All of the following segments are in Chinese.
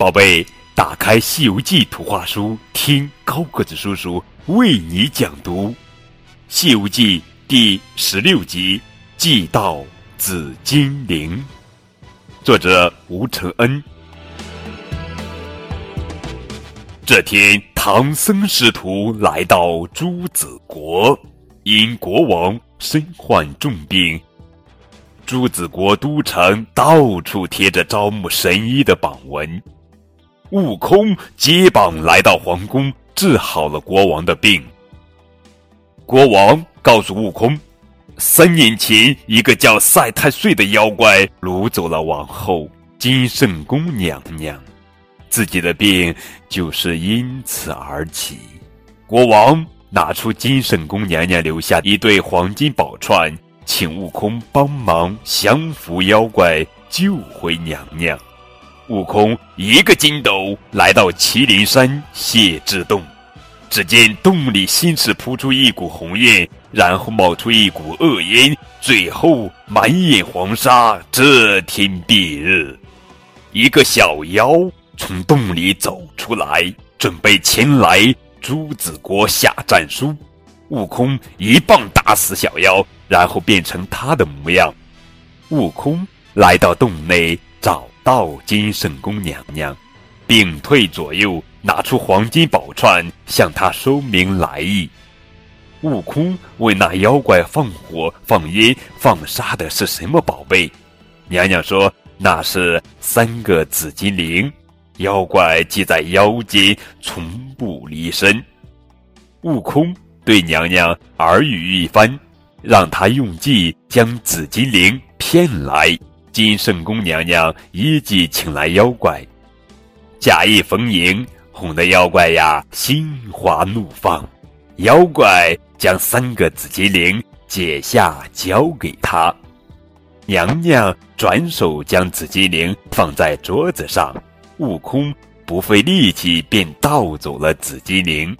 宝贝，打开《西游记》图画书，听高个子叔叔为你讲读《西游记》第十六集《祭到紫金陵》，作者吴承恩。这天，唐僧师徒来到朱子国，因国王身患重病。朱子国都城到处贴着招募神医的榜文，悟空接榜来到皇宫，治好了国王的病。国王告诉悟空，三年前一个叫赛太岁的妖怪掳走了王后金圣宫娘娘，自己的病就是因此而起。国王拿出金圣宫娘娘留下一对黄金宝串。请悟空帮忙降服妖怪，救回娘娘。悟空一个筋斗来到麒麟山谢之洞，只见洞里先是扑出一股红烟，然后冒出一股恶烟，最后满眼黄沙，遮天蔽日。一个小妖从洞里走出来，准备前来朱子国下战书。悟空一棒打死小妖。然后变成他的模样，悟空来到洞内，找到金圣宫娘娘，屏退左右，拿出黄金宝串，向他说明来意。悟空问那妖怪放火、放烟、放沙的是什么宝贝？娘娘说那是三个紫金铃，妖怪系在腰间，从不离身。悟空对娘娘耳语一番。让他用计将紫金铃骗来，金圣宫娘娘一计请来妖怪，假意逢迎，哄得妖怪呀心花怒放。妖怪将三个紫金铃解下交给他，娘娘转手将紫金铃放在桌子上，悟空不费力气便盗走了紫金铃。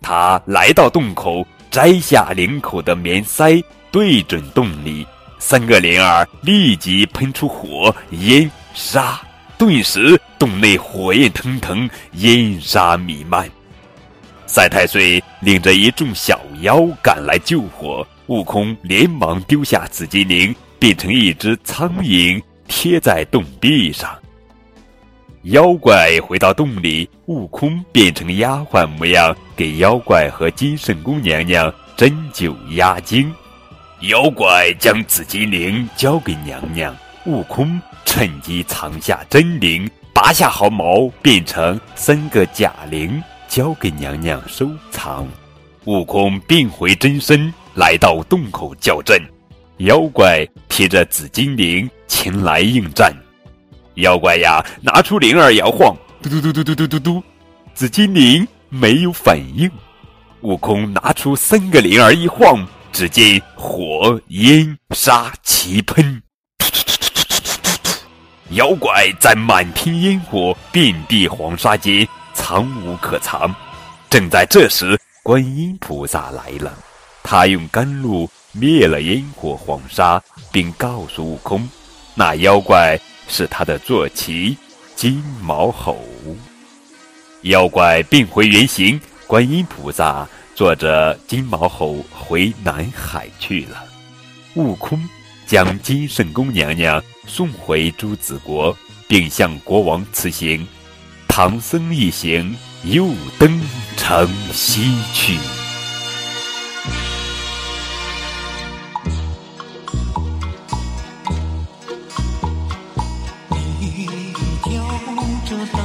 他来到洞口。摘下领口的棉塞，对准洞里，三个铃儿立即喷出火烟沙，顿时洞内火焰腾腾，烟沙弥漫。赛太岁领着一众小妖赶来救火，悟空连忙丢下紫金铃，变成一只苍蝇贴在洞壁上。妖怪回到洞里，悟空变成丫鬟模样，给妖怪和金圣宫娘娘针灸压惊。妖怪将紫金铃交给娘娘，悟空趁机藏下真铃，拔下毫毛变成三个假铃，交给娘娘收藏。悟空变回真身，来到洞口叫阵，妖怪提着紫金铃前来应战。妖怪呀，拿出铃儿摇晃，嘟嘟嘟嘟嘟嘟嘟嘟，紫金铃没有反应。悟空拿出三个铃儿一晃，只见火烟沙齐喷，妖怪在满天烟火、遍地黄沙间藏无可藏。正在这时，观音菩萨来了，他用甘露灭了烟火黄沙，并告诉悟空，那妖怪。是他的坐骑金毛猴，妖怪变回原形，观音菩萨坐着金毛猴回南海去了，悟空将金圣宫娘娘送回朱子国，并向国王辞行，唐僧一行又登城西去。你挑着担，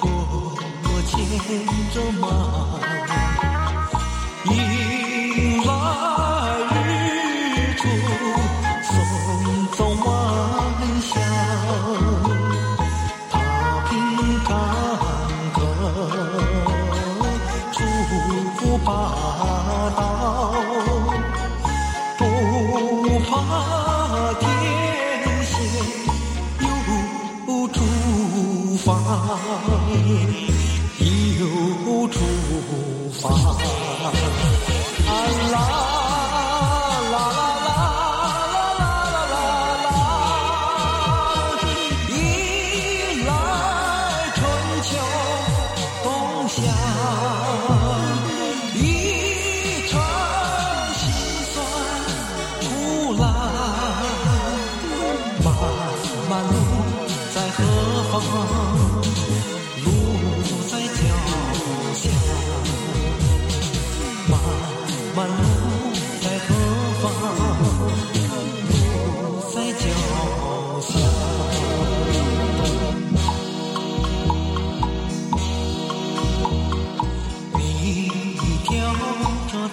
我牵着。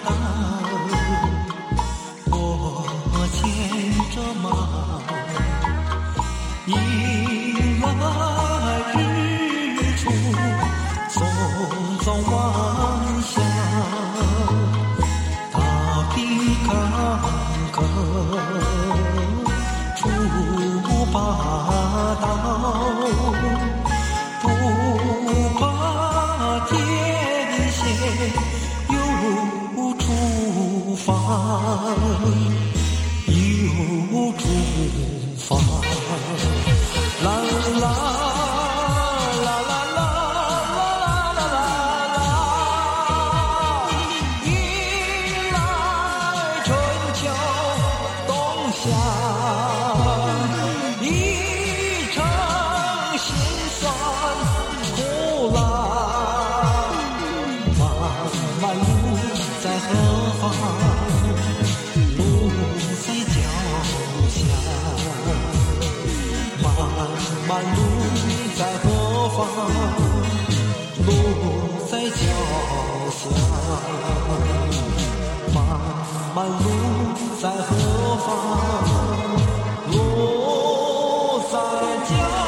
当我牵着马迎来日出送走晚霞大平坎坷成不拔道不怕艰险有主。在何方？路在脚下。漫漫路在何方？路在脚。